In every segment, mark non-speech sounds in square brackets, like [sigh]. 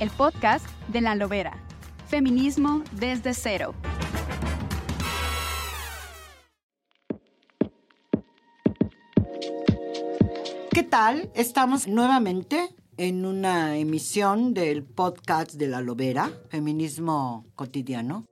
El podcast de la Lobera. Feminismo desde cero. ¿Qué tal? Estamos nuevamente en una emisión del podcast de la Lobera, Feminismo Cotidiano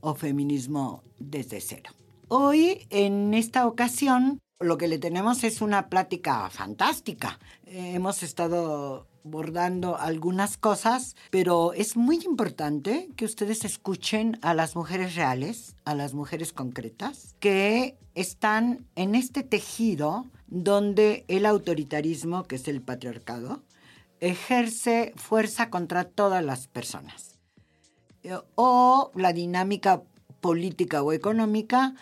o Feminismo desde cero. Hoy, en esta ocasión, lo que le tenemos es una plática fantástica. Eh, hemos estado bordando algunas cosas, pero es muy importante que ustedes escuchen a las mujeres reales, a las mujeres concretas, que están en este tejido donde el autoritarismo, que es el patriarcado, ejerce fuerza contra todas las personas. Eh, O la dinámica política o económica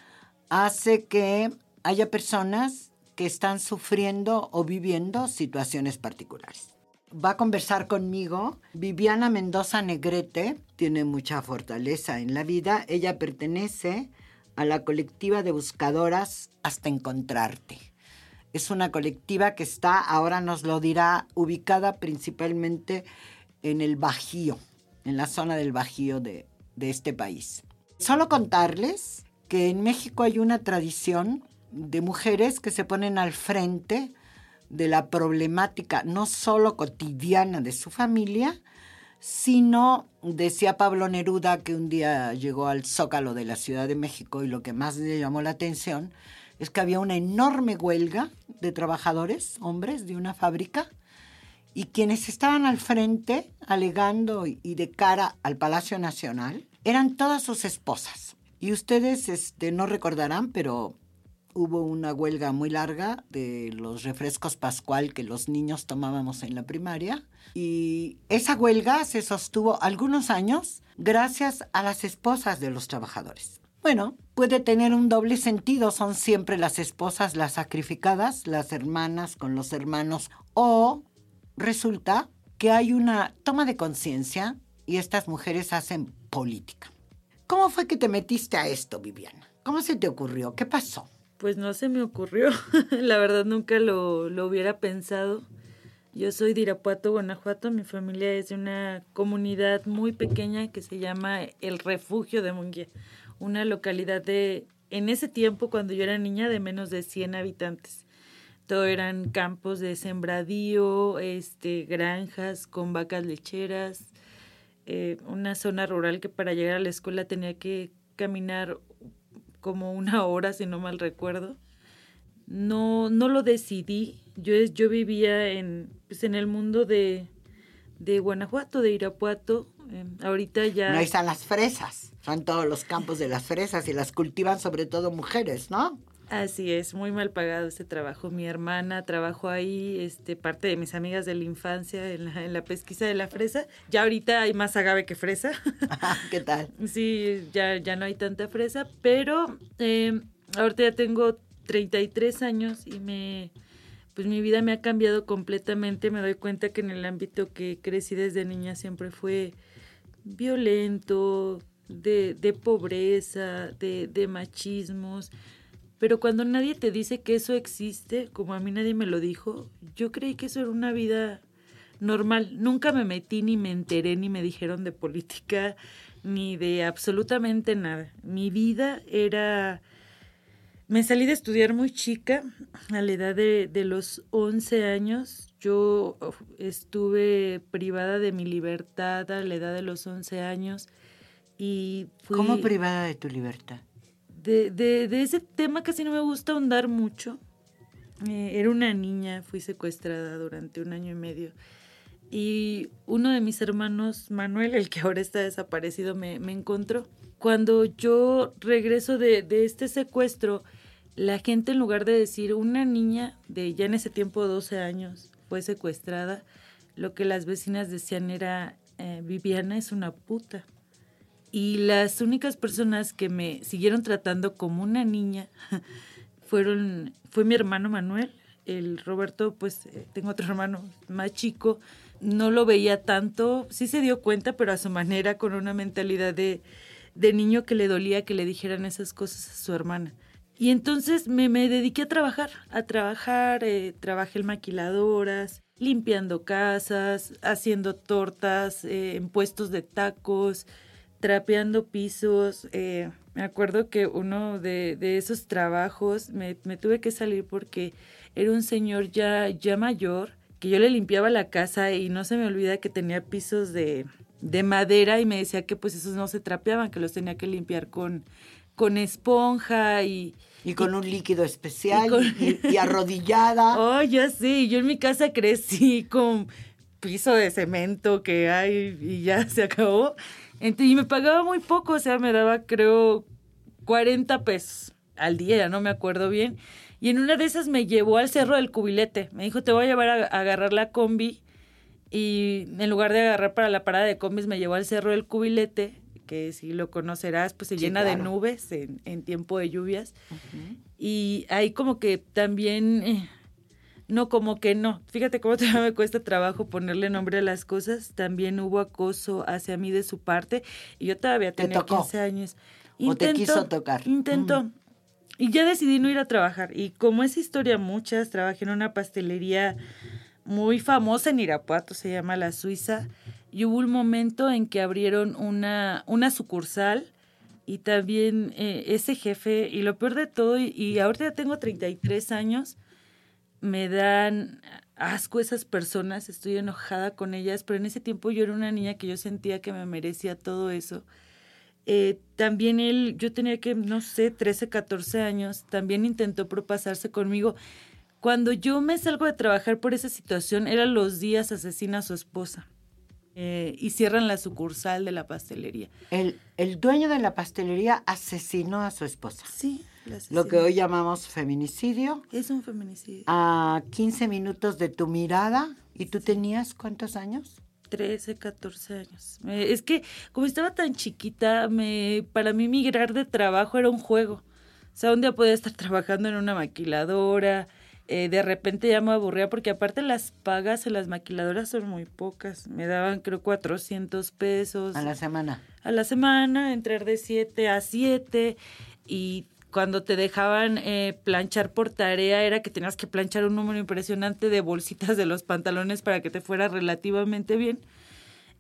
hace que haya personas que están sufriendo o viviendo situaciones particulares. Va a conversar conmigo Viviana Mendoza Negrete, tiene mucha fortaleza en la vida. Ella pertenece a la colectiva de buscadoras Hasta Encontrarte. Es una colectiva que está, ahora nos lo dirá, ubicada principalmente en el Bajío, en la zona del Bajío de, de este país. Solo contarles que en México hay una tradición de mujeres que se ponen al frente de la problemática no solo cotidiana de su familia, sino, decía Pablo Neruda, que un día llegó al zócalo de la Ciudad de México y lo que más le llamó la atención es que había una enorme huelga de trabajadores, hombres, de una fábrica, y quienes estaban al frente, alegando y de cara al Palacio Nacional, eran todas sus esposas. Y ustedes este, no recordarán, pero hubo una huelga muy larga de los refrescos Pascual que los niños tomábamos en la primaria. Y esa huelga se sostuvo algunos años gracias a las esposas de los trabajadores. Bueno, puede tener un doble sentido, son siempre las esposas las sacrificadas, las hermanas con los hermanos, o resulta que hay una toma de conciencia y estas mujeres hacen política. ¿Cómo fue que te metiste a esto, Viviana? ¿Cómo se te ocurrió? ¿Qué pasó? Pues no se me ocurrió, [laughs] la verdad nunca lo, lo, hubiera pensado. Yo soy de Irapuato, Guanajuato, mi familia es de una comunidad muy pequeña que se llama El Refugio de Munguía, una localidad de, en ese tiempo cuando yo era niña, de menos de 100 habitantes. Todo eran campos de sembradío, este, granjas con vacas lecheras, eh, una zona rural que para llegar a la escuela tenía que caminar como una hora, si no mal recuerdo. No, no lo decidí. Yo, yo vivía en, pues en el mundo de, de Guanajuato, de Irapuato. Eh, ahorita ya... No, están las fresas. Son todos los campos de las fresas y las cultivan sobre todo mujeres, ¿no? Así es, muy mal pagado ese trabajo. Mi hermana trabajó ahí, este, parte de mis amigas de la infancia en la, en la pesquisa de la fresa. Ya ahorita hay más agave que fresa. [laughs] ¿Qué tal? Sí, ya, ya no hay tanta fresa, pero eh, ahorita ya tengo 33 años y me, pues mi vida me ha cambiado completamente. Me doy cuenta que en el ámbito que crecí desde niña siempre fue violento, de, de pobreza, de, de machismos. Pero cuando nadie te dice que eso existe, como a mí nadie me lo dijo, yo creí que eso era una vida normal. Nunca me metí ni me enteré ni me dijeron de política ni de absolutamente nada. Mi vida era... Me salí de estudiar muy chica, a la edad de, de los 11 años. Yo estuve privada de mi libertad a la edad de los 11 años. Y. ¿Cómo privada de tu libertad? De, de, ese tema casi no me gusta ahondar mucho, Eh, era una niña, fui secuestrada durante un año y medio. Y uno de mis hermanos, Manuel, el que ahora está desaparecido, me, encontró. Cuando yo regreso de, de este secuestro, la gente en lugar de decir una niña de ya en ese tiempo 12 años fue secuestrada, lo que las vecinas decían era eh, Viviana es una puta. Y las únicas personas que me siguieron tratando como una niña [laughs] fueron fue mi hermano Manuel, el Roberto, pues eh, tengo otro [laughs] hermano más chico, no lo veía tanto, sí se dio cuenta, pero a su manera, con una mentalidad de, de niño que le dolía que le dijeran esas cosas a su hermana. Y entonces me, me dediqué a trabajar, a trabajar, eh, trabajé en maquiladoras, limpiando casas, haciendo tortas, eh, en puestos de tacos, trapeando pisos. Eh, me acuerdo que uno de, de esos trabajos me, me, tuve que salir porque era un señor ya, ya mayor, que yo le limpiaba la casa y no se me olvida que tenía pisos de, de madera y me decía que pues esos no se trapeaban, que los tenía que limpiar con, con esponja y, y con un líquido especial y, arrodillada. [laughs] Oh, ya sí, yo en mi casa crecí con piso de cemento que hay y ya se acabó. Y me pagaba muy poco, o sea, me daba creo 40 pesos al día, ya no me acuerdo bien. Y en una de esas me llevó al cerro del cubilete. Me dijo, te voy a llevar a, agarrar la combi. Y en lugar de agarrar para la parada de combis, me llevó al cerro del cubilete que si lo conocerás, pues se llena de nubes en, en, tiempo de lluvias. Y ahí como que también, eh, no, como que no. Fíjate cómo [laughs] todavía me cuesta trabajo ponerle nombre a las cosas. También hubo acoso hacia mí de su parte. Y yo todavía tenía 15 años. ¿O te quiso tocar? Intentó. Y ya decidí no ir a trabajar. Y como esa historia muchas, trabajé en una pastelería muy famosa en Irapuato, se llama La Suiza y hubo un momento en que abrieron una, una sucursal y también eh, ese jefe, y lo peor de todo, y, ahorita ya tengo 33 años, me dan asco esas personas, estoy enojada con ellas, pero en ese tiempo yo era una niña que yo sentía que me merecía todo eso. Eh, también él, yo tenía que, no sé, 13, 14 años, también intentó propasarse conmigo. Cuando yo me salgo de trabajar por esa situación, eran los días asesina a su esposa. Eh, y cierran la sucursal de la pastelería. El, el, dueño de la pastelería asesinó a su esposa. Sí. Lo que hoy llamamos feminicidio. Es un feminicidio. A 15 minutos de tu mirada. ¿Y tú tenías cuántos años? 13, 14 años. es que como estaba tan chiquita, me, para mí migrar de trabajo era un juego. O sea, un día podía estar trabajando en una maquiladora, eh, de repente ya me aburría porque aparte las pagas en las maquiladoras son muy pocas. Me daban creo 400 pesos. A la semana. A la semana, entrar de 7 a 7 y cuando te dejaban eh, planchar por tarea era que tenías que planchar un número impresionante de bolsitas de los pantalones para que te fuera relativamente bien.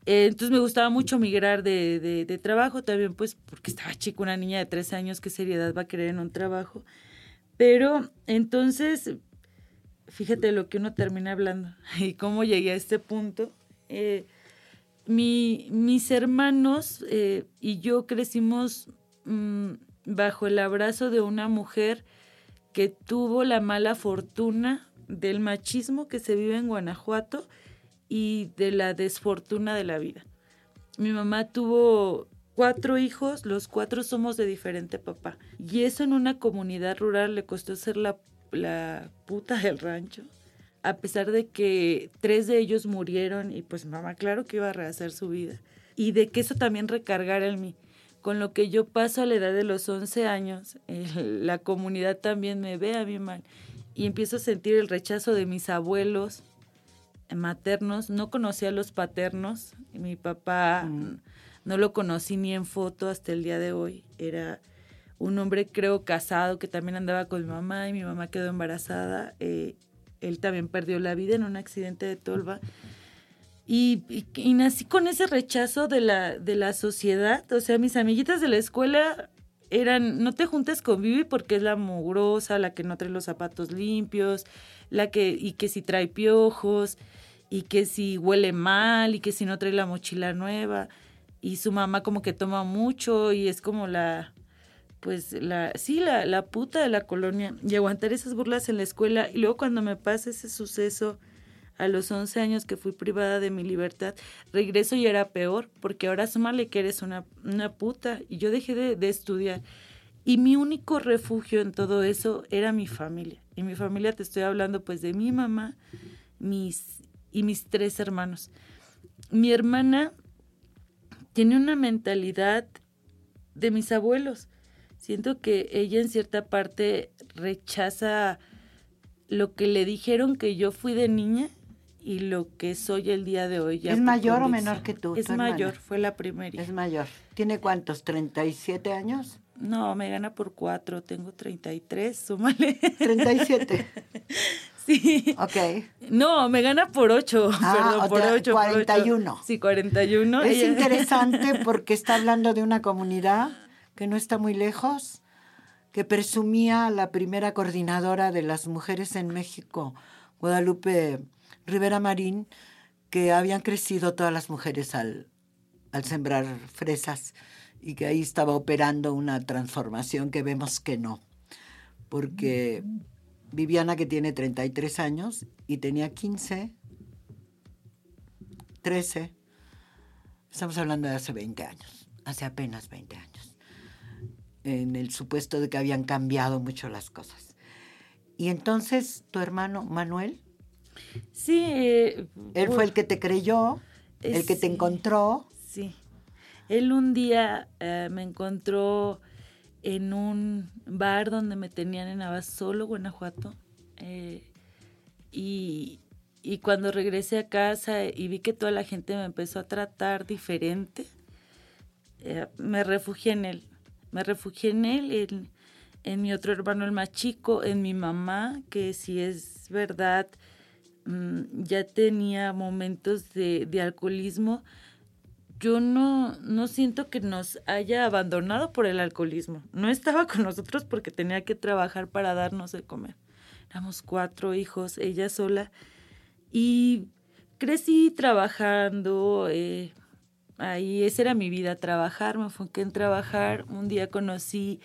Eh, entonces me gustaba mucho migrar de, de, trabajo también, pues porque estaba chico, una niña de 13 años, ¿qué seriedad va a querer en un trabajo? Pero entonces fíjate lo que uno termina hablando [laughs] y cómo llegué a este punto. Eh, mi, mis hermanos y yo crecimos mm, bajo el abrazo de una mujer que tuvo la mala fortuna del machismo que se vive en Guanajuato y de la desfortuna de la vida. Mi mamá tuvo cuatro hijos, los cuatro somos de diferente papá. Y eso en una comunidad rural le costó ser la la puta del rancho, a pesar de que tres de ellos murieron y pues mamá claro que iba a rehacer su vida. Y de que eso también recargara en mí. Con lo que yo paso a la edad de los 11 años, la comunidad también me ve a mí mal. Y empiezo a sentir el rechazo de mis abuelos maternos. No conocía a los paternos. Mi papá mm. no lo conocí ni en foto hasta el día de hoy. Era un hombre creo casado que también andaba con mi mamá y mi mamá quedó embarazada. Eh, él también perdió la vida en un accidente de tolva. Y, y, nací con ese rechazo de la, de la sociedad. O sea, mis amiguitas de la escuela eran, no te juntes con Vivi porque es la mugrosa, la que no trae los zapatos limpios, la que, y que si trae piojos, y que si huele mal, y que si no trae la mochila nueva. Y su mamá como que toma mucho y es como la, pues la, sí, la, la puta de la colonia y aguantar esas burlas en la escuela y luego cuando me pasa ese suceso a los 11 años que fui privada de mi libertad, regreso y era peor, porque ahora súmale que eres una, una puta y yo dejé de, de estudiar. Y mi único refugio en todo eso era mi familia. Y mi familia te estoy hablando pues de mi mamá mis, y mis tres hermanos. Mi hermana tiene una mentalidad de mis abuelos. Siento que ella en cierta parte rechaza lo que le dijeron que yo fui de niña y lo que soy el día de hoy. Ya ¿Es mayor o menor que tú? Es tu hermana? mayor, fue la primera. Es mayor. ¿Tiene cuántos? ¿37 años? No, me gana por cuatro, tengo 33, súmale. 37. [laughs] sí. Ok. No, me gana por ocho, Ah, perdón, por sea, ocho. por ocho. 41. Sí, 41. Es Ella- interesante [laughs] porque está hablando de una comunidad que no está muy lejos, que presumía la primera coordinadora de las mujeres en México, Guadalupe Rivera Marín, que habían crecido todas las mujeres al, al sembrar fresas y que ahí estaba operando una transformación que vemos que no, porque Viviana que tiene 33 años y tenía 15, 13, Estamos hablando de hace 20 años, hace apenas 20 años, en el supuesto de que habían cambiado mucho las cosas. Y entonces tu hermano Manuel, Sí. eh, él por- fue el que te creyó, el que te encontró. Sí. Él un día eh, me encontró en un bar donde me tenían en Abasolo, Guanajuato. eh, y, y cuando regresé a casa y vi que toda la gente me empezó a tratar diferente, eh, me refugié en él. Me refugié en él, en, en mi otro hermano, el más chico, en mi mamá, que si es verdad, ya tenía momentos de, de alcoholismo. Yo no, no siento que nos haya abandonado por el alcoholismo. No estaba con nosotros porque tenía que trabajar para darnos de comer. Éramos cuatro hijos, ella sola. Y crecí trabajando, eh, ahí esa era mi vida, trabajar, me enfoqué en trabajar. Un día conocí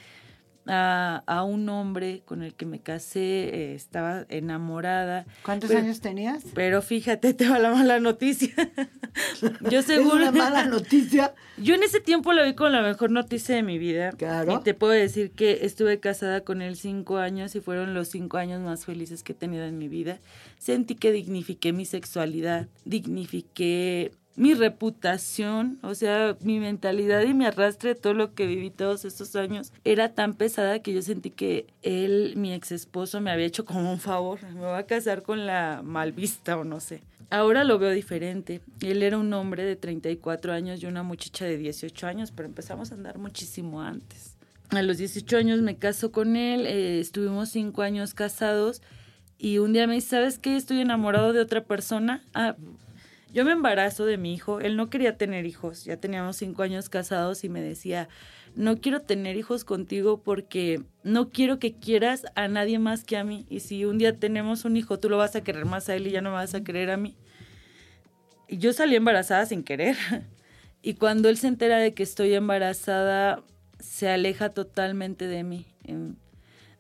a, a un hombre con el que me casé, eh, estaba enamorada. ¿Cuántos Pero- años tenías? Pero fíjate, [laughs] te va la mala noticia. [laughs] Yo Es seguro. una mala [laughs] noticia. Yo en ese tiempo la vi con la mejor noticia de mi vida. Claro. Y te puedo decir que estuve casada con él cinco años y fueron los cinco años más felices que he tenido en mi vida. Sentí que dignifiqué mi sexualidad, dignifiqué mi reputación, o sea, mi mentalidad y mi arrastre todo lo que viví todos estos años era tan pesada que yo sentí que él, mi ex esposo, me había hecho como un favor. Me va a casar con la malvista o no sé. Ahora lo veo diferente. Él era un hombre de 34 años y una muchacha de 18 años, pero empezamos a andar muchísimo antes. A los 18 años me caso con él, eh, estuvimos cinco años casados y un día me dice, ¿sabes qué? Estoy enamorado de otra persona. Ah, yo me embarazo de mi hijo, él no quería tener hijos, ya teníamos cinco años casados y me decía, no quiero tener hijos contigo porque no quiero que quieras a nadie más que a mí. Y si un día tenemos un hijo, tú lo vas a querer más a él y ya no me vas a querer a mí. Y yo salí embarazada sin querer. [laughs] Y cuando él se entera de que estoy embarazada, se aleja totalmente de mí.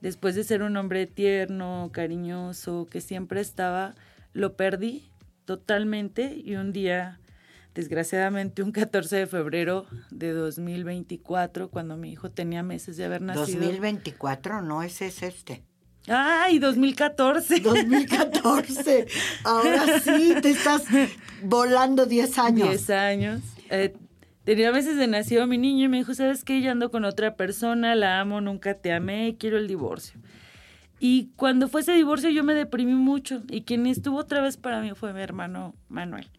Después de ser un hombre tierno, cariñoso, que siempre estaba, lo perdí totalmente y un día, desgraciadamente un 14 de febrero de 2024, cuando mi hijo tenía meses de haber nacido. 2024, no, ese es este. ¡Ay, 2014! 2014. Ahora sí, te estás volando 10 años. 10 años. Eh, tenía meses de nacido mi niño y me dijo, ¿sabes qué? Yo ando con otra persona, la amo, nunca te amé, quiero el divorcio. Y cuando fue ese divorcio yo me deprimí mucho y quien estuvo otra vez para mí fue mi hermano Manuel.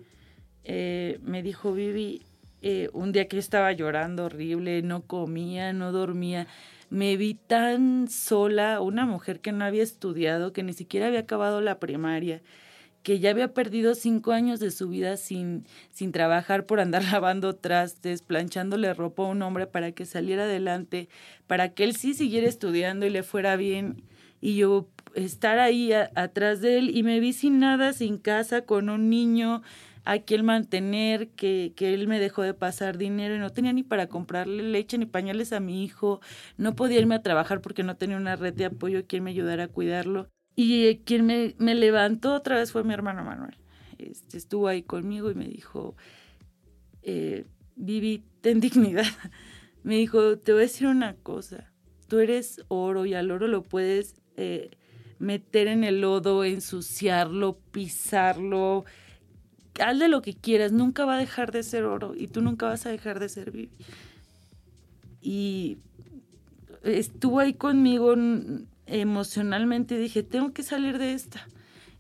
Eh, me dijo, Vivi, eh, un día que yo estaba llorando horrible, no comía, no dormía, me vi tan sola, una mujer que no había estudiado, que ni siquiera había acabado la primaria, que ya había perdido cinco años de su vida sin, sin trabajar por andar [laughs] lavando trastes, planchándole ropa a un hombre para que saliera adelante, para que él sí siguiera estudiando y le fuera bien. Y yo estar ahí atrás de él y me vi sin nada, sin casa, con un niño, a quién mantener, que, que él me dejó de pasar dinero y no tenía ni para comprarle leche ni pañales a mi hijo, no podía irme a trabajar porque no tenía una red de apoyo, quien me ayudara a cuidarlo. Y eh, quien me, me levantó otra vez fue mi hermano Manuel. Este, estuvo ahí conmigo y me dijo, eh, Vivi, ten dignidad. [laughs] Me dijo, te voy a decir una cosa, tú eres oro y al oro lo puedes eh, meter en el lodo, ensuciarlo, pisarlo, hazle lo que quieras, nunca va a dejar de ser oro y tú nunca vas a dejar de ser Vivi. Y estuvo ahí conmigo emocionalmente y dije, tengo que salir de esta.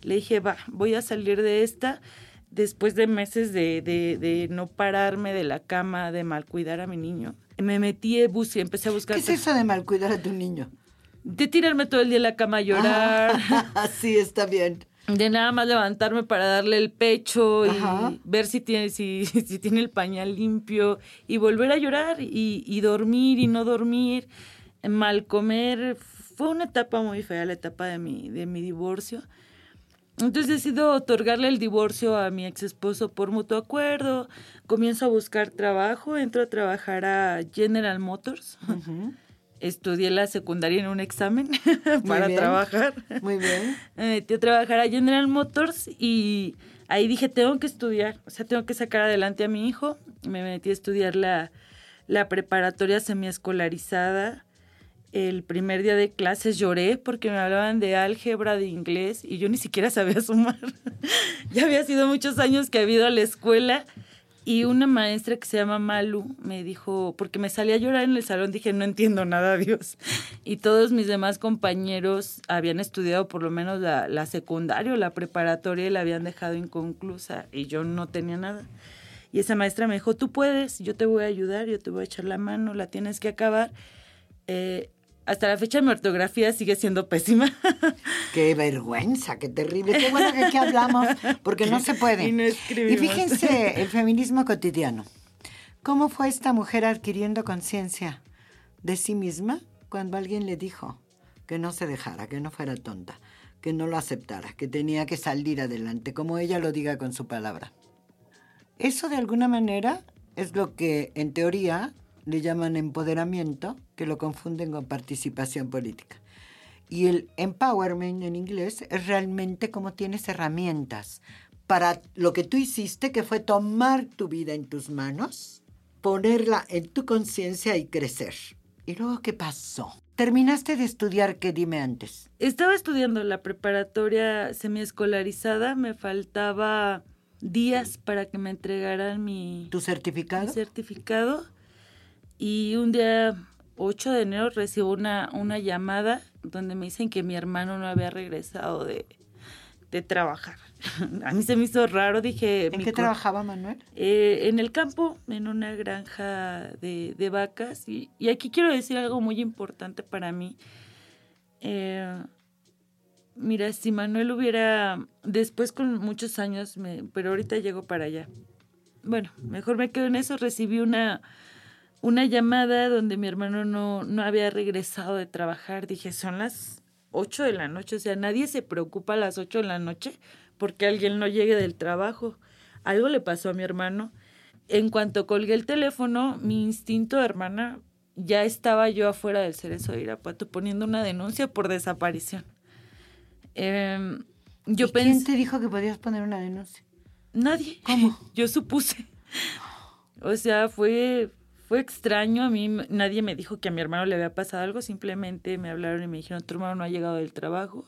Le dije, va, voy a salir de esta después de meses de, de, de no pararme de la cama, de mal cuidar a mi niño me metí, y empecé a buscar. ¿Qué es eso de mal cuidar a tu niño? De tirarme todo el día en la cama a llorar. [laughs] sí, está bien. De nada más levantarme para darle el pecho y ver si tiene, si, [laughs] si, tiene el pañal limpio y volver a llorar y, y dormir y no dormir, mal comer. Fue una etapa muy fea, la etapa de mi, de mi divorcio. Entonces decido otorgarle el divorcio a mi ex esposo por mutuo acuerdo. Comienzo a buscar trabajo, entro a trabajar a General Motors. Estudié la secundaria en un examen [laughs] para trabajar. Muy bien. Me metí a trabajar a General Motors y ahí dije, tengo que estudiar, o sea, tengo que sacar adelante a mi hijo. Me metí a estudiar la, la preparatoria semiescolarizada el primer día de clases lloré porque me hablaban de álgebra, de inglés, y yo ni siquiera sabía sumar. [laughs] ya había sido muchos años que había ido a la escuela y una maestra que se llama Malu me dijo, porque me salía a llorar en el salón, dije, no entiendo nada, [laughs] Dios. Y todos mis demás compañeros habían estudiado por lo menos la, la secundaria o la preparatoria y la habían dejado inconclusa y yo no tenía nada. Y esa maestra me dijo, tú puedes, yo te voy a ayudar, yo te voy a echar la mano, la tienes que acabar. Eh, hasta la fecha mi ortografía sigue siendo pésima. [laughs] Qué vergüenza, qué terrible. Qué bueno que aquí hablamos, porque no [laughs] se puede. Y, fíjense, [laughs] el feminismo cotidiano. ¿Cómo fue esta mujer adquiriendo conciencia de sí misma cuando alguien le dijo que no se dejara, que no fuera tonta, que no lo aceptara, que tenía que salir adelante, como ella lo diga con su palabra? Eso de alguna manera es lo que en teoría le llaman empoderamiento, que lo confunden con participación política. Y el empowerment en inglés es realmente como tienes herramientas para lo que tú hiciste, que fue tomar tu vida en tus manos, ponerla en tu conciencia y crecer. ¿Y luego qué pasó? ¿Terminaste de estudiar qué dime antes? Estaba estudiando la preparatoria semiescolarizada, me faltaba días para que me entregaran mi... ¿Tu certificado? Mi certificado y un día 8 de enero recibo una, una llamada donde me dicen que mi hermano no había regresado de, trabajar. [laughs] A mí se me hizo raro, dije... ¿En qué trabajaba Manuel? Eh, en el campo, en una granja de, de vacas. Y, y, aquí quiero decir algo muy importante para mí. Eh, mira, si Manuel hubiera, después con muchos años, me, pero ahorita llego para allá. Bueno, mejor me quedo en eso. Recibí una una llamada donde mi hermano no, no había regresado de trabajar. Dije, son las 8 de la noche, o sea, nadie se preocupa a las 8 de la noche porque alguien no llegue del trabajo. Algo le pasó a mi hermano. En cuanto colgué el teléfono, mi instinto de hermana, ya estaba yo afuera del cerezo de Irapuato poniendo una denuncia por desaparición. Eh, yo ¿Quién te dijo que podías poner una denuncia? Nadie. ¿Cómo? [laughs] Yo supuse. O sea, fue fue extraño, a mí nadie me dijo que a mi hermano le había pasado algo, simplemente me hablaron y me dijeron, tu hermano no ha llegado del trabajo.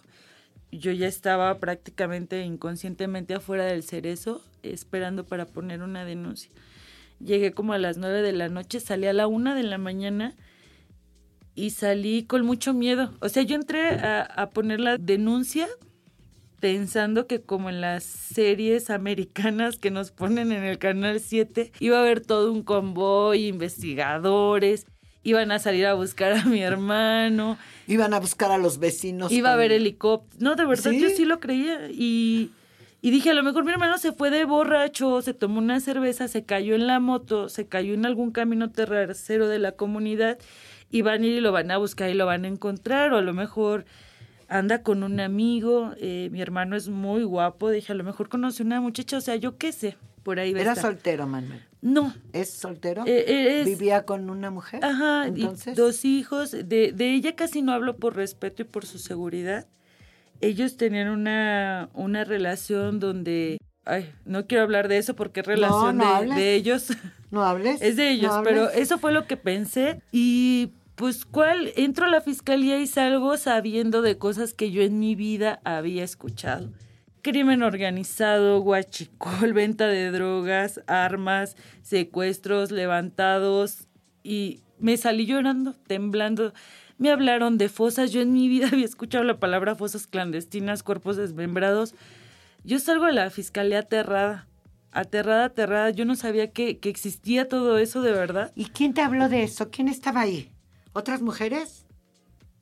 Yo ya estaba prácticamente inconscientemente afuera del cerezo, esperando para poner una denuncia. Llegué como a las nueve de la noche, salí a la una de la mañana y salí con mucho miedo. O sea, yo entré a, a poner la denuncia pensando que como en las series americanas que nos ponen en el canal 7, iba a haber todo un convoy, investigadores, iban a salir a buscar a mi hermano. Iban a buscar a los vecinos. Iba a haber helicópteros. No, de verdad, yo sí lo creía. Y, y dije, a lo mejor mi hermano se fue de borracho, se tomó una cerveza, se cayó en la moto, se cayó en algún camino tercero de la comunidad y van a ir y lo van a buscar y lo van a encontrar. O a lo mejor anda con un amigo, eh, mi hermano es muy guapo, dije, a lo mejor conoce una muchacha, o sea, yo qué sé, por ahí va a Era estar. soltero, Manuel. No, ¿Es soltero? Eh, eh, es- ¿Vivía con una mujer? Ajá, y Entonces, dos hijos. De, de ella casi no hablo por respeto y por su seguridad. Ellos tenían una, una relación donde... Ay, no quiero hablar de eso porque es relación no de, hables. de ellos. ¿no hables? [laughs] es de ellos, ¿No pero eso fue lo que pensé. Y pues, ¿cuál? Entro a la fiscalía y salgo sabiendo de cosas que yo en mi vida había escuchado. Crimen organizado, guachicol, [laughs] venta de drogas, armas, secuestros, levantados. Y me salí llorando, temblando. Me hablaron de fosas. Yo en mi vida [laughs] había escuchado la palabra fosas clandestinas, cuerpos desmembrados. Yo salgo de la fiscalía aterrada, aterrada, aterrada. Yo no sabía que, que existía todo eso de verdad. ¿Y quién te habló de eso? ¿Quién estaba ahí? ¿Otras mujeres?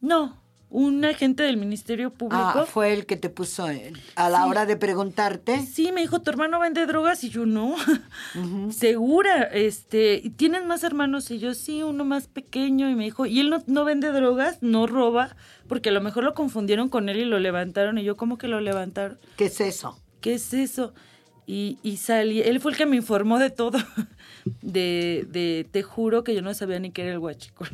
No, un agente del Ministerio Público. Ah, fue el que te puso a la Sí. hora de preguntarte. Sí, me dijo, ¿tu hermano vende drogas? Y yo, no. [laughs] Segura, este, ¿y ¿tienes más hermanos? Y yo, sí, uno más pequeño. Y me dijo, ¿y él no, no vende drogas? ¿No roba? Porque a lo mejor lo confundieron con él y lo levantaron. Y yo, ¿cómo que lo levantaron? ¿Qué es eso? ¿qué es eso? Y, y salí, él fue el que me informó de todo, [laughs] de, de, te juro que yo no sabía ni qué era el huachicol.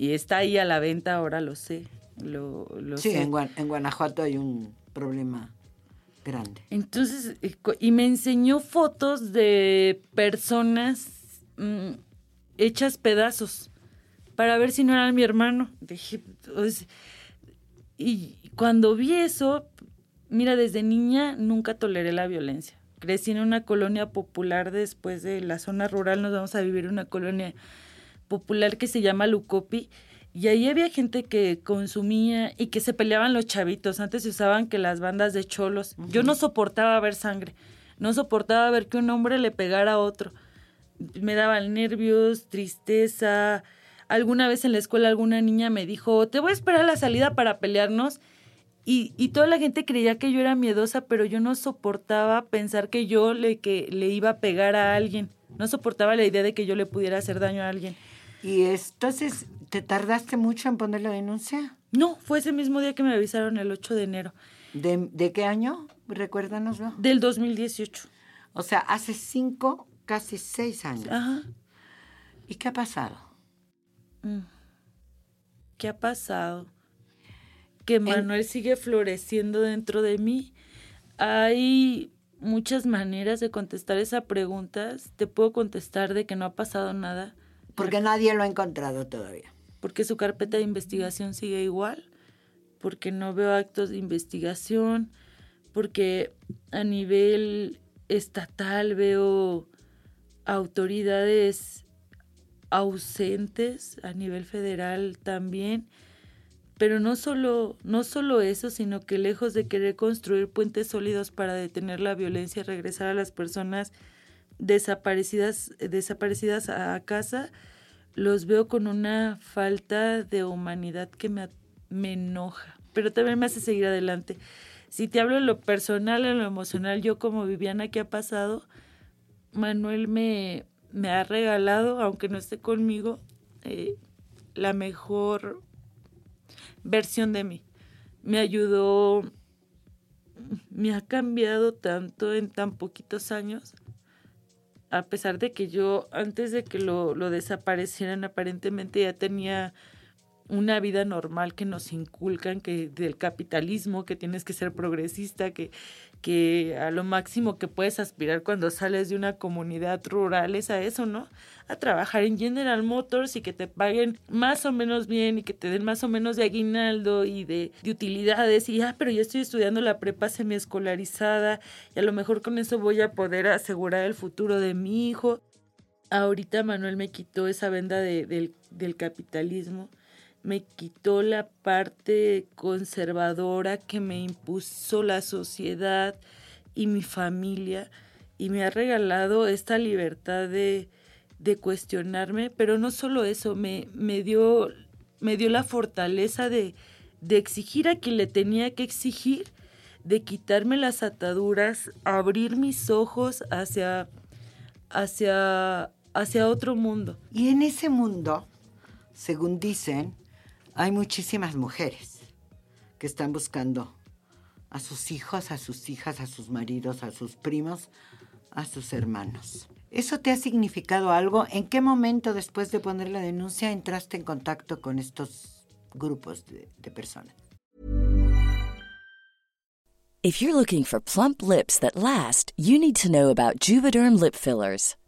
Y está ahí a la venta, ahora lo sé, lo, lo Sí, sé. en, Guan- en Guanajuato hay un problema grande. Entonces, eh, y me enseñó fotos de personas mm, hechas pedazos para ver si no eran mi hermano. Dije, pues, y cuando vi eso, mira, desde niña nunca toleré la violencia. Crecí en una colonia popular después de la zona rural, nos vamos a vivir en una colonia popular que se llama Lucopi. Y ahí había gente que consumía y que se peleaban los chavitos. Antes se usaban que las bandas de cholos. Yo no soportaba ver sangre. No soportaba ver que un hombre le pegara a otro. Me daban nervios, tristeza. Alguna vez en la escuela alguna niña me dijo, te voy a esperar a la salida para pelearnos. Y, y toda la gente creía que yo era miedosa, pero yo no soportaba pensar que yo le, que le iba a pegar a alguien. No soportaba la idea de que yo le pudiera hacer daño a alguien. Y entonces, ¿te tardaste mucho en poner la denuncia? No, fue ese mismo día que me avisaron el 8 de enero ¿De, de qué año? Recuérdanoslo. del 2018. O sea, hace cinco, casi seis años. Ajá. ¿Y qué ha pasado? ¿Qué ha pasado? Que Manuel sigue floreciendo dentro de mí. Hay muchas maneras de contestar esa pregunta. Te puedo contestar de que no ha pasado nada, Porque nadie lo ha encontrado todavía. porque su carpeta de investigación sigue igual, porque no veo actos de investigación, porque a nivel estatal veo autoridades ausentes, a nivel federal también, pero no solo, no solo eso, sino que lejos de querer construir puentes sólidos para detener la violencia y regresar a las personas desaparecidas, desaparecidas a casa, los veo con una falta de humanidad que me, me enoja, pero también me hace seguir adelante. Si te hablo en lo personal, en lo emocional, yo como Viviana, ¿qué ha pasado? Manuel me, me ha regalado, aunque no esté conmigo, eh, la mejor versión de mí. Me ayudó, me ha cambiado tanto en tan poquitos años, a pesar de que yo antes de que lo, lo desaparecieran aparentemente ya tenía una vida normal que nos inculcan que del capitalismo, que tienes que ser progresista, que, que a lo máximo que puedes aspirar cuando sales de una comunidad rural es a eso, ¿no? A trabajar en General Motors y que te paguen más o menos bien y que te den más o menos de aguinaldo y de, de utilidades y ah, pero yo estoy estudiando la prepa semiescolarizada y a lo mejor con eso voy a poder asegurar el futuro de mi hijo. Ahorita Manuel me quitó esa venda de- del, del capitalismo me quitó la parte conservadora que me impuso la sociedad y mi familia y me ha regalado esta libertad de, de cuestionarme, pero no solo eso, me, me, dio, me dio la fortaleza de, de exigir a quien le tenía que exigir, de quitarme las ataduras, abrir mis ojos hacia, hacia, hacia otro mundo. Y en ese mundo, según dicen, hay muchísimas mujeres que están buscando a sus hijos, a sus hijas, a sus maridos, a sus primos, a sus hermanos. ¿Eso te ha significado algo? ¿En qué momento después de poner la denuncia entraste en contacto con estos grupos de, de personas? If you're looking for plump lips that last, you need to know about Juvederm lip fillers.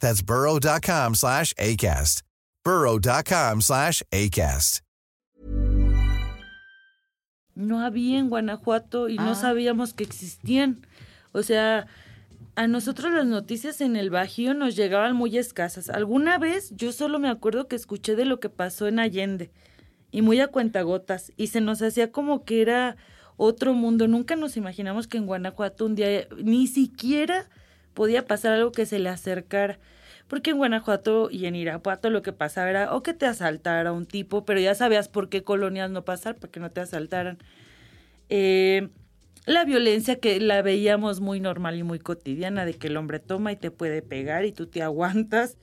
That's burrow.com slash ACAST. burrow.com slash ACAST. No había en Guanajuato y no Ah. sabíamos que existían. O sea, a nosotros las noticias en el Bajío nos llegaban muy escasas. Alguna vez yo solo me acuerdo que escuché de lo que pasó en Allende y muy a cuentagotas y se nos hacía como que era otro mundo. Nunca nos imaginamos que en Guanajuato un día ni siquiera podía pasar algo que se le acercara. Porque en Guanajuato y en Irapuato lo que pasaba era o que te asaltara un tipo, pero ya sabías por qué colonias no pasar, para que no te asaltaran. Eh, la violencia que la veíamos muy normal y muy cotidiana, de que el hombre toma y te puede pegar y tú te aguantas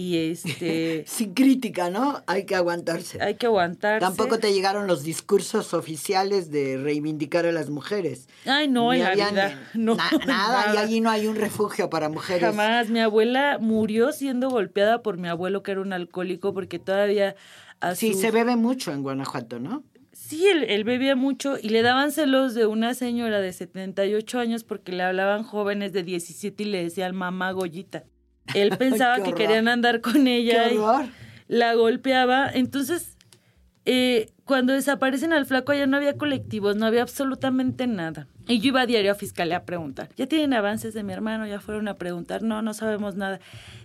y este [laughs] Sin crítica, ¿no? Hay que aguantarse. hay que aguantarse. Tampoco te llegaron los discursos oficiales de reivindicar a las mujeres. Ay, no, en la vida. [laughs] No, na- nada, y allí no hay un refugio para mujeres. Jamás. Mi abuela murió siendo golpeada por mi abuelo que era un alcohólico porque todavía a Sí, sus- se bebe mucho en Guanajuato, ¿no? Sí, él, él bebía mucho y le daban celos de una señora de 78 años porque le hablaban jóvenes de 17 y le decían mamá Goyita. Él [laughs] pensaba que querían andar con ella ¡Qué y la golpeaba. Entonces, eh, cuando desaparecen al flaco allá no había colectivos, no había absolutamente nada. Y yo iba a diario a fiscalía a preguntar. ¿Ya tienen avances de mi hermano? ¿Ya fueron a preguntar? No, no sabemos nada.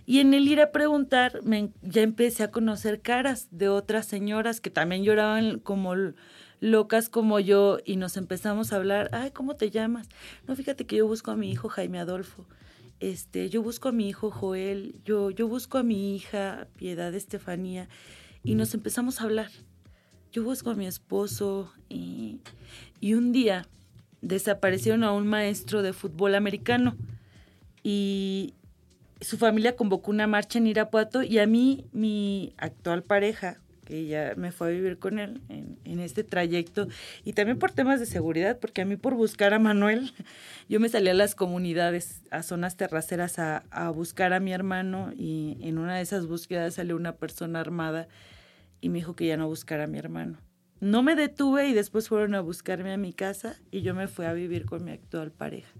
Y en el ir a preguntar, me, ya empecé a conocer caras de otras señoras que también lloraban como locas como yo y nos empezamos a hablar. Ay, ¿cómo te llamas? No, fíjate que yo busco a mi hijo Jaime Adolfo. Este, yo busco a mi hijo Joel, yo, yo busco a mi hija Piedad Estefanía y nos empezamos a hablar. Yo busco a mi esposo y, y un día desaparecieron a un maestro de fútbol americano y su familia convocó una marcha en Irapuato y a mí, mi actual pareja, que ya me fue a vivir con él en, este trayecto, y también por temas de seguridad, porque a mí por buscar a Manuel, [laughs] yo me salí a las comunidades, a zonas terraceras a, a buscar a mi hermano y en una de esas búsquedas salió una persona armada y me dijo que ya no buscara a mi hermano. No me detuve y después fueron a buscarme a mi casa y yo me fui a vivir con mi actual pareja.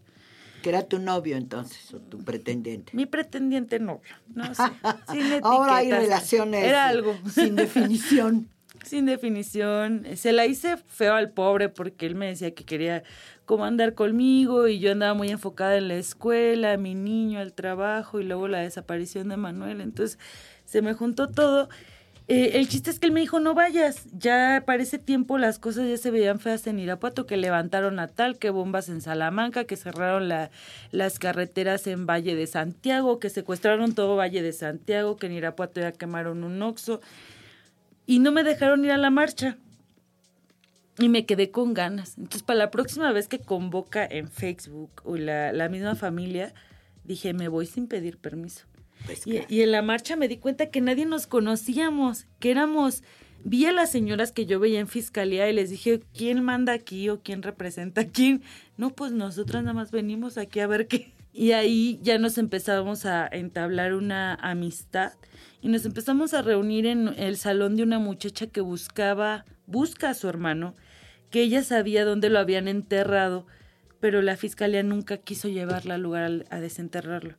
Que era tu novio entonces, o tu pretendiente. Mi pretendiente novio, no sé. [laughs] sin Ahora hay relaciones Era algo. sin definición. [laughs] Sin definición. Se la hice feo al pobre porque él me decía que quería como andar conmigo y yo andaba muy enfocada en la escuela, mi niño, el trabajo y luego la desaparición de Manuel. Entonces se me juntó todo. Eh, el chiste es que él me dijo, no vayas, ya para ese tiempo las cosas ya se veían feas en Irapuato, que levantaron a tal, que bombas en Salamanca, que cerraron la- las carreteras en Valle de Santiago, que secuestraron todo Valle de Santiago, que en Irapuato ya quemaron un oxo y no me dejaron ir a la marcha. y me quedé con ganas. Entonces, para la próxima vez que convoca en Facebook o la misma familia, dije, me voy sin pedir permiso. Y, en la marcha me di cuenta que nadie nos conocíamos, que éramos, vi a las señoras que yo veía en fiscalía y les dije, ¿quién manda aquí o quién representa a quién? No, pues nosotras nada más venimos aquí a ver qué. [laughs] Y ahí ya nos empezamos a entablar una amistad y nos empezamos a reunir en el salón de una muchacha que buscaba, busca a su hermano, que ella sabía dónde lo habían enterrado, pero la fiscalía nunca quiso llevarla al lugar a desenterrarlo.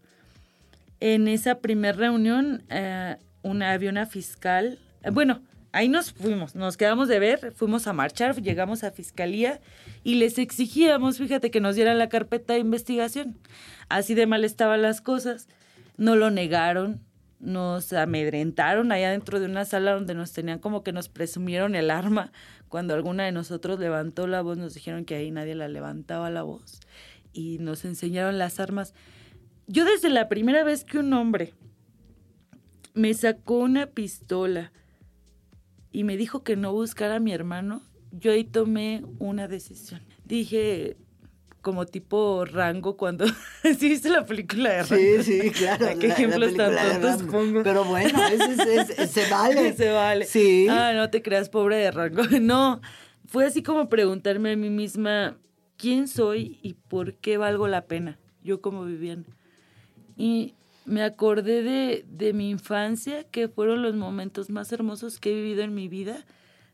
En esa primera reunión eh, una, había una fiscal, eh, bueno, ahí nos fuimos, nos quedamos de ver, fuimos a marchar, llegamos a fiscalía y les exigíamos, fíjate, que nos dieran la carpeta de investigación. Así de mal estaban las cosas, no lo negaron, nos amedrentaron allá dentro de una sala donde nos tenían como que nos presumieron el arma. Cuando alguna de nosotros levantó la voz, nos dijeron que ahí nadie la levantaba la voz y nos enseñaron las armas. Yo desde la primera vez que un hombre me sacó una pistola y me dijo que no buscara a mi hermano, yo ahí tomé una decisión. Dije, como tipo Rango, cuando... [laughs] ¿Sí viste la película de Rango? Sí, sí, claro. ¿Qué la- la ejemplos tan tontos pongo? Pero bueno, ese es- es- se vale. [laughs] Se vale. Sí. Ah, no te creas, pobre de Rango. [laughs] No, fue así como preguntarme a mí misma, ¿quién soy y por qué valgo la pena? Yo como Viviana. Y me acordé de, de mi infancia, que fueron los momentos más hermosos que he vivido en mi vida,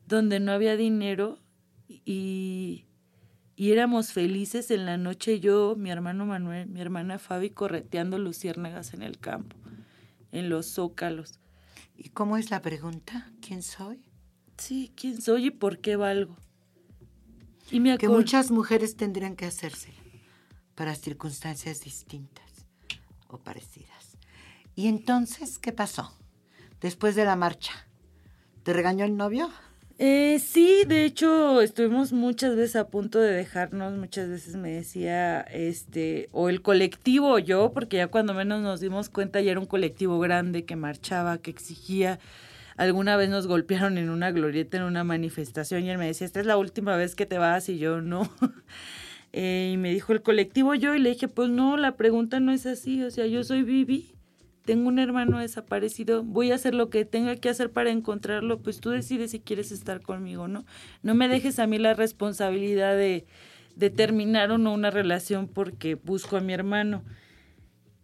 donde no había dinero y, y éramos felices en la noche, yo, mi hermano Manuel, mi hermana Fabi, correteando luciérnagas en el campo, en los zócalos. ¿Y cómo es la pregunta? ¿Quién soy? Sí, ¿quién soy y por qué valgo? Y me Que muchas mujeres tendrían que hacerse para circunstancias distintas o parecidas. ¿Y entonces qué pasó? Después de la marcha, ¿te regañó el novio? Eh, sí, de hecho, estuvimos muchas veces a punto de dejarnos, muchas veces me decía, este, o el colectivo yo, porque ya cuando menos nos dimos cuenta ya era un colectivo grande que marchaba, que exigía. Alguna vez nos golpearon en una glorieta, en una manifestación, y él me decía, esta es la última vez que te vas, y yo no. Eh, y me dijo el colectivo yo, y le dije, pues no, la pregunta no es así, o sea, yo soy Vivi, tengo un hermano desaparecido, voy a hacer lo que tenga que hacer para encontrarlo, pues tú decides si quieres estar conmigo, ¿no? No me dejes a mí la responsabilidad de, de terminar o no una relación porque busco a mi hermano.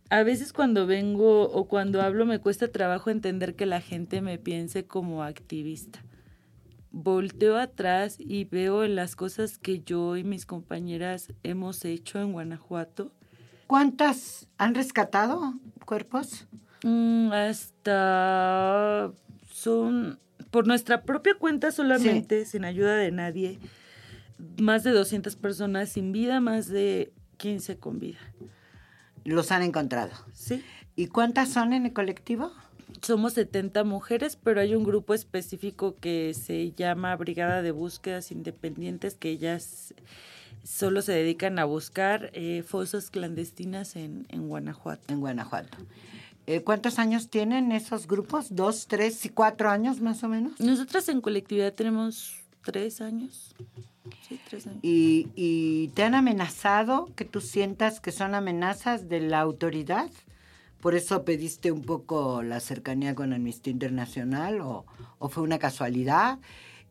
A veces cuando vengo o cuando hablo me cuesta trabajo entender que la gente me piense como activista. Volteo atrás y veo en las cosas que yo y mis compañeras hemos hecho en Guanajuato ¿Cuántas han rescatado cuerpos? Mm, hasta son por nuestra propia cuenta solamente, sin ayuda de nadie, más de 200 personas sin vida, más de 15 con vida. Los han encontrado. Sí. ¿Y cuántas son en el colectivo? Somos 70 mujeres, pero hay un grupo específico que se llama Brigada de Búsquedas Independientes, que ellas solo se dedican a buscar eh, fosas clandestinas en, en Guanajuato. En Guanajuato. Eh, ¿Cuántos años tienen esos grupos? ¿Dos, tres y cuatro años más o menos? Nosotras en colectividad tenemos tres años. Sí, tres años. ¿Y, y te han amenazado que tú sientas que son amenazas de la autoridad? ¿Por eso pediste un poco la cercanía con Amnistía Internacional o, o fue una casualidad?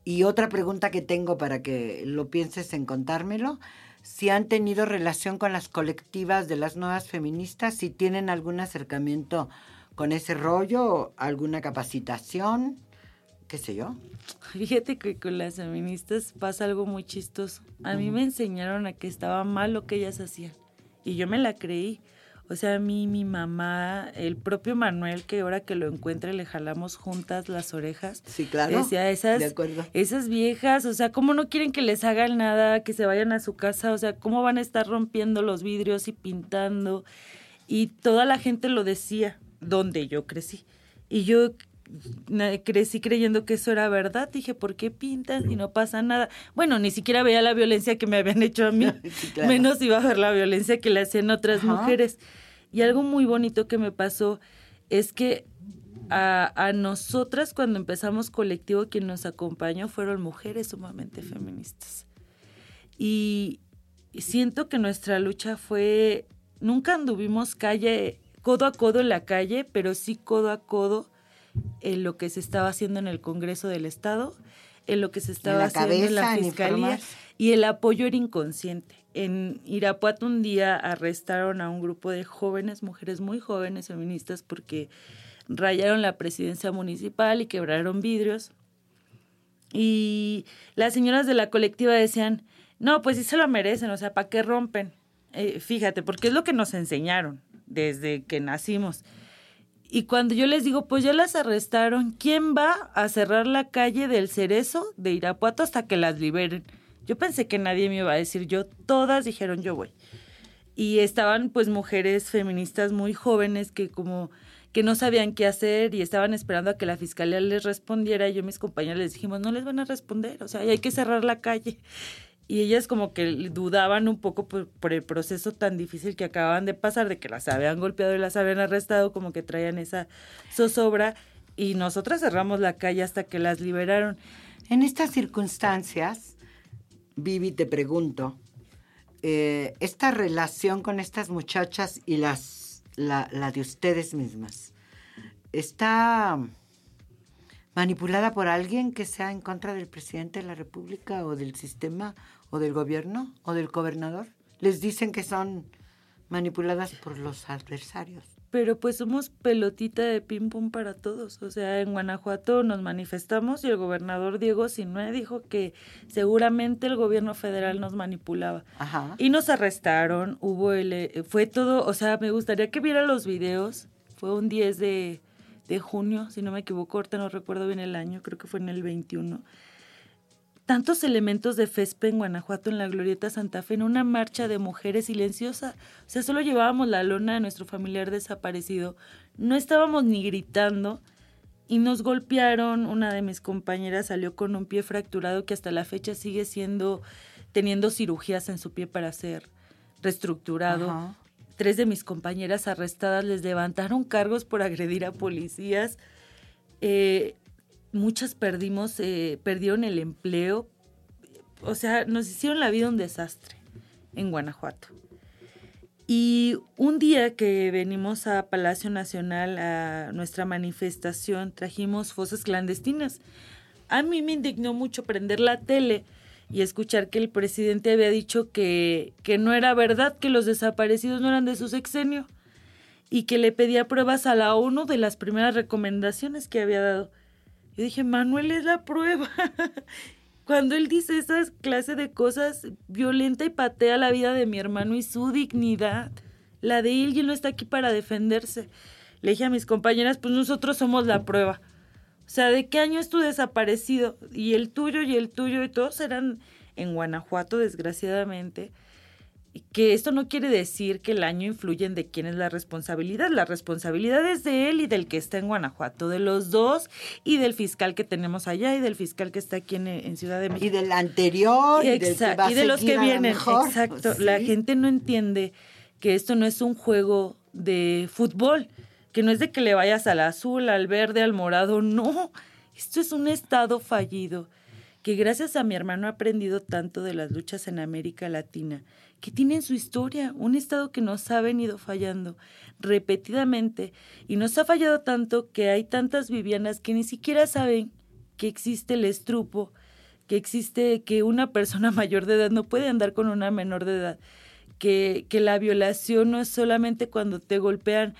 Y otra pregunta que tengo para que lo pienses en contármelo, si han tenido relación con las colectivas de las nuevas feministas, si tienen algún acercamiento con ese rollo, alguna capacitación, qué sé yo. Fíjate que con las feministas pasa algo muy chistoso. A mí me enseñaron a que estaba mal lo que ellas hacían. Y yo me la creí. O sea, a mí, mi mamá, el propio Manuel, que ahora que lo encuentre le jalamos juntas las orejas. Sí, claro. Decía, esas, De acuerdo. esas viejas, o sea, ¿cómo no quieren que les hagan nada, que se vayan a su casa? O sea, ¿cómo van a estar rompiendo los vidrios y pintando? Y toda la gente lo decía, donde yo crecí. Y yo crecí creyendo que eso era verdad. Dije, ¿por qué pintan y no pasa nada? Bueno, ni siquiera veía la violencia que me habían hecho a mí. [laughs] Sí, claro. Menos iba a ver la violencia que le hacían otras Ajá. mujeres. Y algo muy bonito que me pasó es que a, a nosotras cuando empezamos colectivo, quien nos acompañó fueron mujeres sumamente feministas. Y siento que nuestra lucha fue, nunca anduvimos calle, codo a codo en la calle, pero sí codo a codo en lo que se estaba haciendo en el Congreso del Estado, en lo que se estaba haciendo en la Fiscalía, y el apoyo era inconsciente. En Irapuato un día arrestaron a un grupo de jóvenes, mujeres muy jóvenes feministas, porque rayaron la presidencia municipal y quebraron vidrios. Y las señoras de la colectiva decían, no, pues sí se lo merecen, o sea, ¿para qué rompen? Eh, fíjate, porque es lo que nos enseñaron desde que nacimos. Y cuando yo les digo, pues ya las arrestaron, ¿quién va a cerrar la calle del Cerezo de Irapuato hasta que las liberen? Yo pensé que nadie me iba a decir yo, todas dijeron yo voy. Y estaban pues mujeres feministas muy jóvenes que como que no sabían qué hacer y estaban esperando a que la fiscalía les respondiera. Y yo mis compañeros les dijimos, no les van a responder, o sea, hay que cerrar la calle y ellas como que dudaban un poco por, el proceso tan difícil que acababan de pasar, de que las habían golpeado y las habían arrestado, como que traían esa zozobra y nosotras cerramos la calle hasta que las liberaron. En estas circunstancias, Vivi, te pregunto, eh, esta relación con estas muchachas y las, la, la de ustedes mismas, ¿está manipulada por alguien que sea en contra del presidente de la República o del sistema o del gobierno o del gobernador. Les dicen que son manipuladas por los adversarios. Pero pues somos pelotita de ping pong para todos. O sea, en Guanajuato nos manifestamos y el gobernador Diego Sinue dijo que seguramente el gobierno federal nos manipulaba. Ajá. Y nos arrestaron, hubo el, eh, fue todo, o sea, me gustaría que viera los videos. Fue un 10 de, de junio, si no me equivoco, ahorita no recuerdo bien el año, creo que fue en el 21 tantos elementos de FESPE en Guanajuato, en la Glorieta Santa Fe, en una marcha de mujeres silenciosa. O sea, solo llevábamos la lona de nuestro familiar desaparecido. No estábamos ni gritando y nos golpearon. Una de mis compañeras salió con un pie fracturado que hasta la fecha sigue siendo, teniendo cirugías en su pie para ser reestructurado. Tres de mis compañeras arrestadas les levantaron cargos por agredir a policías. Eh, muchas perdimos, eh, perdieron el empleo, o sea, nos hicieron la vida un desastre en Guanajuato. Y un día que venimos a Palacio Nacional a nuestra manifestación, trajimos fosas clandestinas. A mí me indignó mucho prender la tele y escuchar que el presidente había dicho que, que no era verdad, que los desaparecidos no eran de su sexenio y que le pedía pruebas a la ONU de las primeras recomendaciones que había dado. Yo dije, Manuel es la prueba. [laughs] Cuando él dice esa clase de cosas, violenta y patea la vida de mi hermano y su dignidad. La de él, y él no está aquí para defenderse. Le dije a mis compañeras, pues nosotros somos la prueba. O sea, ¿de qué año es tu desaparecido? Y el tuyo y el tuyo y todos eran en Guanajuato, desgraciadamente que esto no quiere decir que el año influye en de quién es la responsabilidad. La responsabilidad es de él y del que está en Guanajuato, de los dos y del fiscal que tenemos allá y del fiscal que está aquí en, Ciudad de México. Y del anterior y, y de los que vienen. Exacto. La gente no entiende que esto no es un juego de fútbol, que no es de que le vayas al azul, al verde, al morado, no. Esto es un estado fallido que gracias a mi hermano ha aprendido tanto de las luchas en América Latina que tienen su historia, un Estado que nos ha venido fallando repetidamente y nos ha fallado tanto que hay tantas Vivianas que ni siquiera saben que existe el estrupo, que existe que una persona [laughs] mayor de edad no puede andar con una menor de edad, que, que la violación no es solamente cuando te golpean.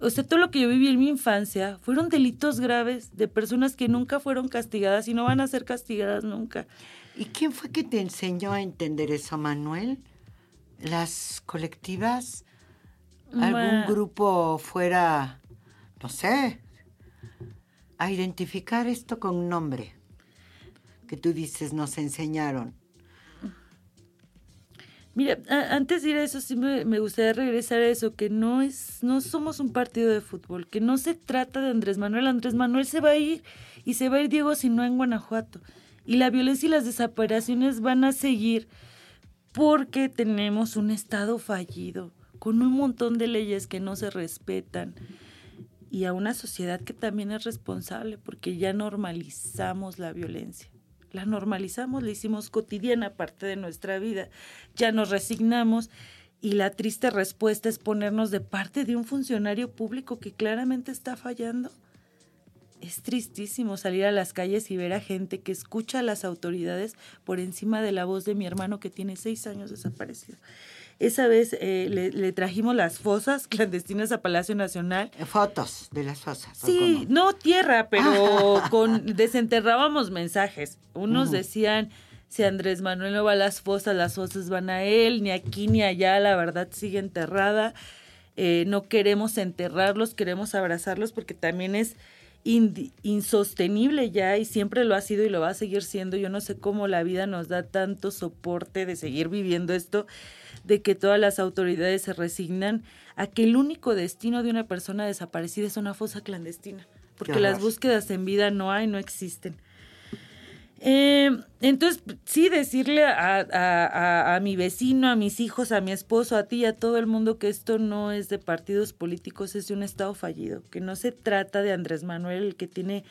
O sea, todo lo que yo viví en mi infancia fueron delitos graves de personas que nunca fueron castigadas y no van a ser castigadas nunca. ¿Y quién fue que te enseñó a entender eso, Manuel? Las colectivas, algún grupo fuera, no sé, a identificar esto con un nombre que tú dices nos enseñaron. Mira, antes de ir a eso sí me, me, gustaría regresar a eso, que no es, no somos un partido de fútbol, que no se trata de Andrés Manuel. Andrés Manuel se va a ir y se va a ir Diego si no en Guanajuato. Y la violencia y las desapariciones van a seguir porque tenemos un Estado fallido, con un montón de leyes que no se respetan. y a una sociedad que también es responsable porque ya normalizamos la violencia. La normalizamos, la hicimos cotidiana parte de nuestra vida. Ya nos resignamos y la triste respuesta es ponernos de parte de un funcionario público que claramente está fallando. Es tristísimo salir a las calles y ver a gente que escucha a las autoridades por encima de la voz de mi hermano que tiene seis años desaparecido. Esa vez eh, le, trajimos las fosas [laughs] clandestinas a Palacio Nacional. Eh, fotos de las fosas. Sí, no tierra, pero [laughs] con desenterrábamos mensajes. Unos decían, si Andrés Manuel no va a las fosas, las fosas van a él, ni aquí ni allá, la verdad sigue enterrada. Eh, no queremos enterrarlos, queremos abrazarlos porque también es insostenible ya y siempre lo ha sido y lo va a seguir siendo. Yo no sé cómo la vida nos da tanto soporte de seguir viviendo esto de que todas las autoridades se resignan a que el único destino de una persona desaparecida es una fosa clandestina, porque las búsquedas en vida no hay, no existen. Eh, entonces, sí, decirle a, a, mi vecino, a mis hijos, a mi esposo, a ti, a todo el mundo que esto no es de partidos políticos, es de un Estado fallido, que no se trata de Andrés Manuel, el que tiene,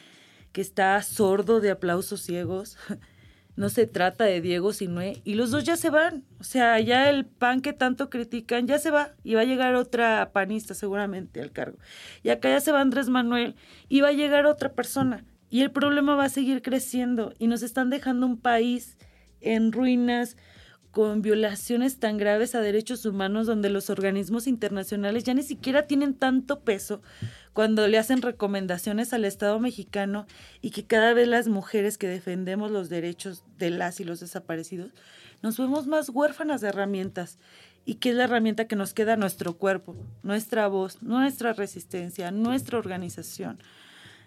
que está sordo de aplausos ciegos, [laughs] no se trata de Diego Sinue y los dos ya se van. O sea, ya el PAN que tanto critican ya se va y va a llegar otra panista seguramente al cargo. Y acá ya se va Andrés Manuel y va a llegar otra persona. Y el problema va a seguir creciendo y nos están dejando un país en ruinas con violaciones tan graves a derechos humanos donde los organismos internacionales ya ni siquiera tienen tanto peso cuando le hacen recomendaciones al Estado mexicano y que cada vez las mujeres que defendemos los derechos de las y los desaparecidos nos vemos más huérfanas de herramientas y que es la herramienta que nos queda nuestro cuerpo, nuestra voz, nuestra resistencia, nuestra organización,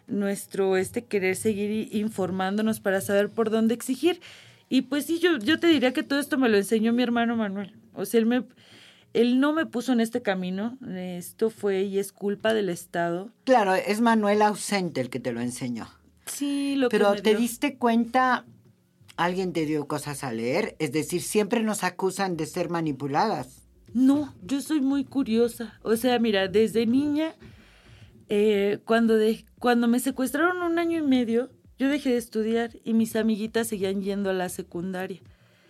nuestro este querer seguir informándonos para saber por dónde exigir. Y pues sí, yo, yo te diría que todo esto me lo enseñó mi hermano Manuel. O sea, él, me, él no me puso en este camino. Esto fue y es culpa del Estado. Claro, es Manuel ausente el que te lo enseñó. Sí, lo Pero que te diste cuenta, alguien te dio cosas a leer. Es decir, siempre nos acusan de ser manipuladas. No, yo soy muy curiosa. O sea, mira, desde niña, eh, cuando, de, cuando me secuestraron un año y medio, yo dejé de estudiar y mis amiguitas seguían yendo a la secundaria.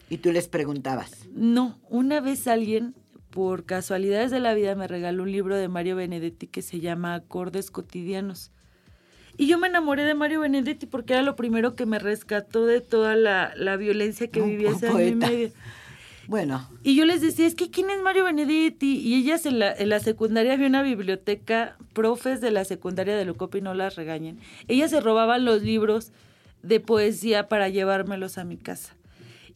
¿Y tú les preguntabas? No, una vez alguien, por casualidades de la vida, me regaló un libro de Mario Benedetti que se llama Acordes Cotidianos. Y yo me enamoré de Mario Benedetti porque era lo primero que me rescató de toda la, violencia que vivía ese año y medio. Bueno. Y yo les decía, es que ¿quién es Mario Benedetti? Y ellas en la, en la secundaria había una biblioteca, profes de la secundaria de Locopi, no las regañen. Ellas se robaban los libros de poesía para llevármelos a mi casa.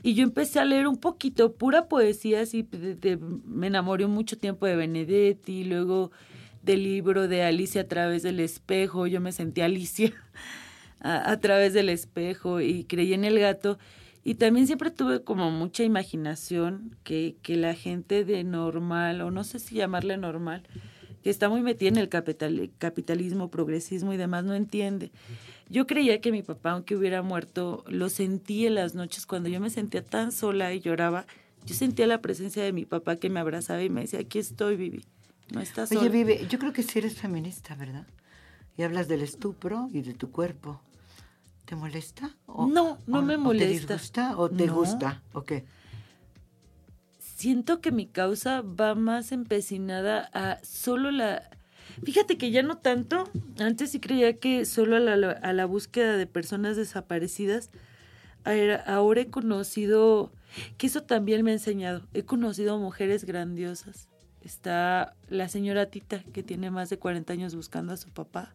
Y yo empecé a leer un poquito, pura poesía, así, me enamoré mucho tiempo de Benedetti, luego del libro de Alicia a través del espejo, yo me sentí Alicia [laughs] a, a través del espejo y creí en el gato. Y también siempre tuve como mucha imaginación que, que la gente de normal, o no sé si llamarle normal, que está muy metida en el capital, capitalismo, progresismo y demás, no entiende. Yo creía que mi papá, aunque hubiera muerto, lo sentí en las noches cuando yo me sentía tan sola y lloraba. Yo sentía la presencia de mi papá que me abrazaba y me decía, aquí estoy, Vivi. No estás sola. Oye, Vivi, yo creo que sí eres feminista, ¿verdad? Y hablas del estupro y de tu cuerpo. ¿Te molesta? no, no me molesta. ¿Te disgusta o te gusta? ¿O qué? Siento que mi causa va más empecinada a solo la... Fíjate que ya no tanto. Antes sí creía que solo a la, a la búsqueda de personas desaparecidas. Ahora he conocido, que eso también me ha enseñado, he conocido mujeres grandiosas. Está la señora Tita, que tiene más de 40 años buscando a su papá.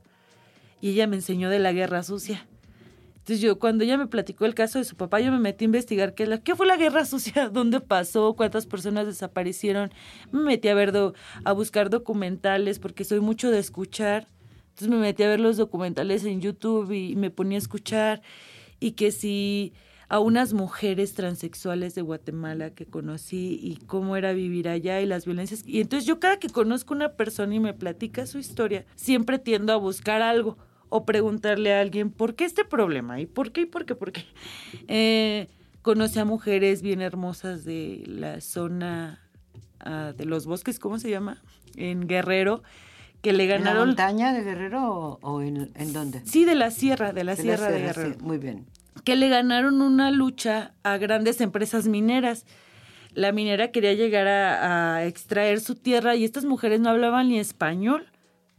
Y ella me enseñó de la guerra sucia. Entonces yo, cuando ella me platicó el caso de su papá, yo me metí a investigar qué, la, qué fue la guerra [laughs] sucia, dónde pasó, cuántas personas desaparecieron. Me metí a ver, a buscar documentales, porque soy mucho de escuchar. Entonces me metí a ver los documentales en YouTube y me ponía a escuchar. Y que si a unas mujeres transexuales de Guatemala que conocí y cómo era vivir allá y las violencias. Y entonces yo cada que conozco una persona y me platica su historia, siempre tiendo a buscar algo o preguntarle a alguien por qué este problema y por qué y por qué, por qué. Eh, conoce a mujeres bien hermosas de la zona ah, de los bosques, ¿cómo se llama? En Guerrero, que le ¿En la ganaron... montaña de Guerrero o, o en, en dónde? Sí, de la sierra, de la De la sierra de sierra, sí, Guerrero. muy bien. que le ganaron una lucha a grandes empresas mineras. La minera quería llegar a, a extraer su tierra y estas mujeres no hablaban ni español,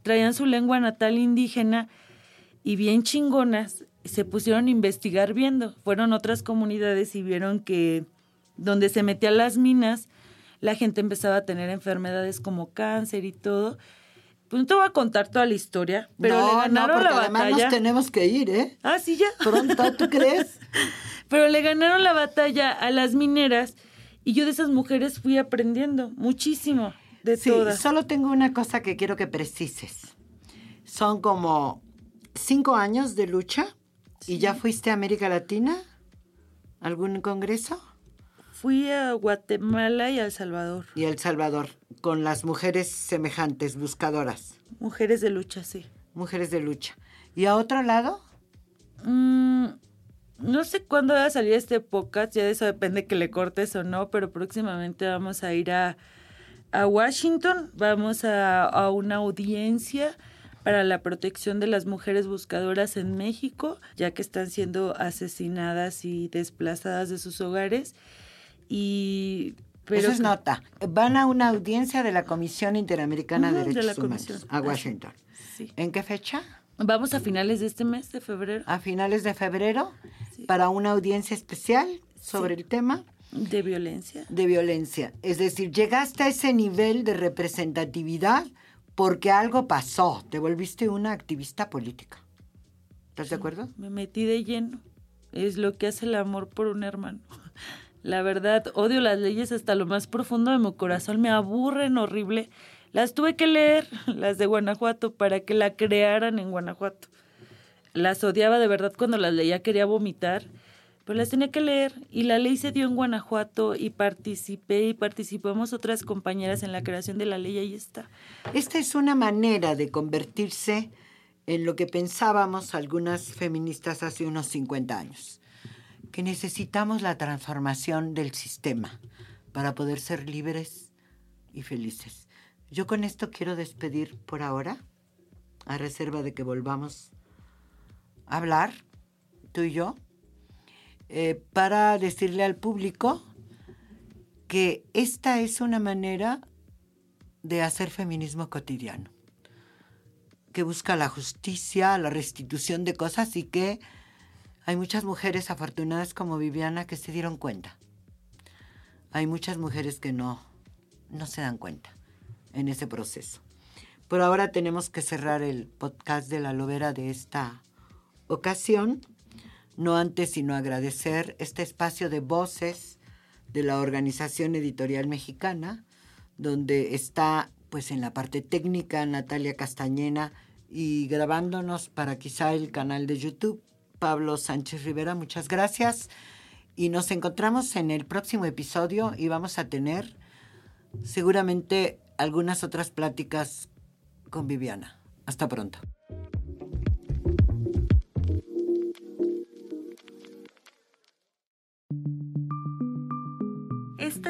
traían su lengua natal indígena y bien chingonas se pusieron a investigar viendo. Fueron otras comunidades y vieron que donde se metían las minas, la gente empezaba a tener enfermedades como cáncer y todo. Pues no te voy a contar toda la historia, pero no, le ganaron la además batalla. nos tenemos que ir, ¿eh? Ah, sí, ya. Pronto, ¿tú crees? [laughs] Pero le ganaron la batalla a las mineras y yo de esas mujeres fui aprendiendo muchísimo de Sí, todas. solo tengo una cosa que quiero que precises. Son como cinco años de lucha y ya fuiste a América Latina, algún congreso Fui a Guatemala y a El Salvador. y El Salvador con las mujeres semejantes, buscadoras, Mujeres de lucha, sí. mujeres de lucha. ¿Y a otro lado? Mm, no sé cuándo va a salir este podcast, ya de eso depende que le cortes o no, pero próximamente vamos a ir a, a Washington, vamos a, a una audiencia para la protección de las mujeres buscadoras en México, ya que están siendo asesinadas y desplazadas de sus hogares. Y pero Eso es nota. Van a una audiencia de la Comisión Interamericana de Derechos Humanos a. Washington. Sí. ¿En qué fecha? Vamos a finales de este mes de febrero A finales de febrero Sí. para una audiencia especial sobre el tema. de violencia. de violencia. Es decir, llegaste a ese nivel de representatividad porque algo pasó. Te volviste una activista política. ¿Estás de acuerdo? Me metí de lleno. Es lo que hace el amor por un hermano. [laughs] La verdad, odio las leyes hasta lo más profundo de mi corazón. Me aburren horrible. Las tuve que leer, [laughs] las de Guanajuato, para que la crearan en Guanajuato. Las odiaba de verdad cuando las leía, quería vomitar, pero las tenía que leer. Y la ley se dio en Guanajuato y participé y participamos otras compañeras en la creación de la ley. Ahí está. Esta es una manera de convertirse en lo que pensábamos algunas feministas hace unos 50 años, que necesitamos la transformación del sistema para poder ser libres y felices. Yo con esto quiero despedir por ahora, a reserva de que volvamos a hablar, tú y yo, eh, para decirle al público que esta es una manera de hacer feminismo cotidiano, que busca la justicia, la restitución de cosas y que hay muchas mujeres afortunadas como Viviana que se dieron cuenta. Hay muchas mujeres que no, no se dan cuenta en ese proceso. Por ahora tenemos que cerrar el podcast de la lobera de esta ocasión, no antes sino agradecer este espacio de voces de la Organización Editorial Mexicana, donde está pues en la parte técnica Natalia Castañena y grabándonos para quizá el canal de YouTube Pablo Sánchez Rivera. Muchas gracias y nos encontramos en el próximo episodio y vamos a tener seguramente algunas otras pláticas con Viviana. Hasta pronto.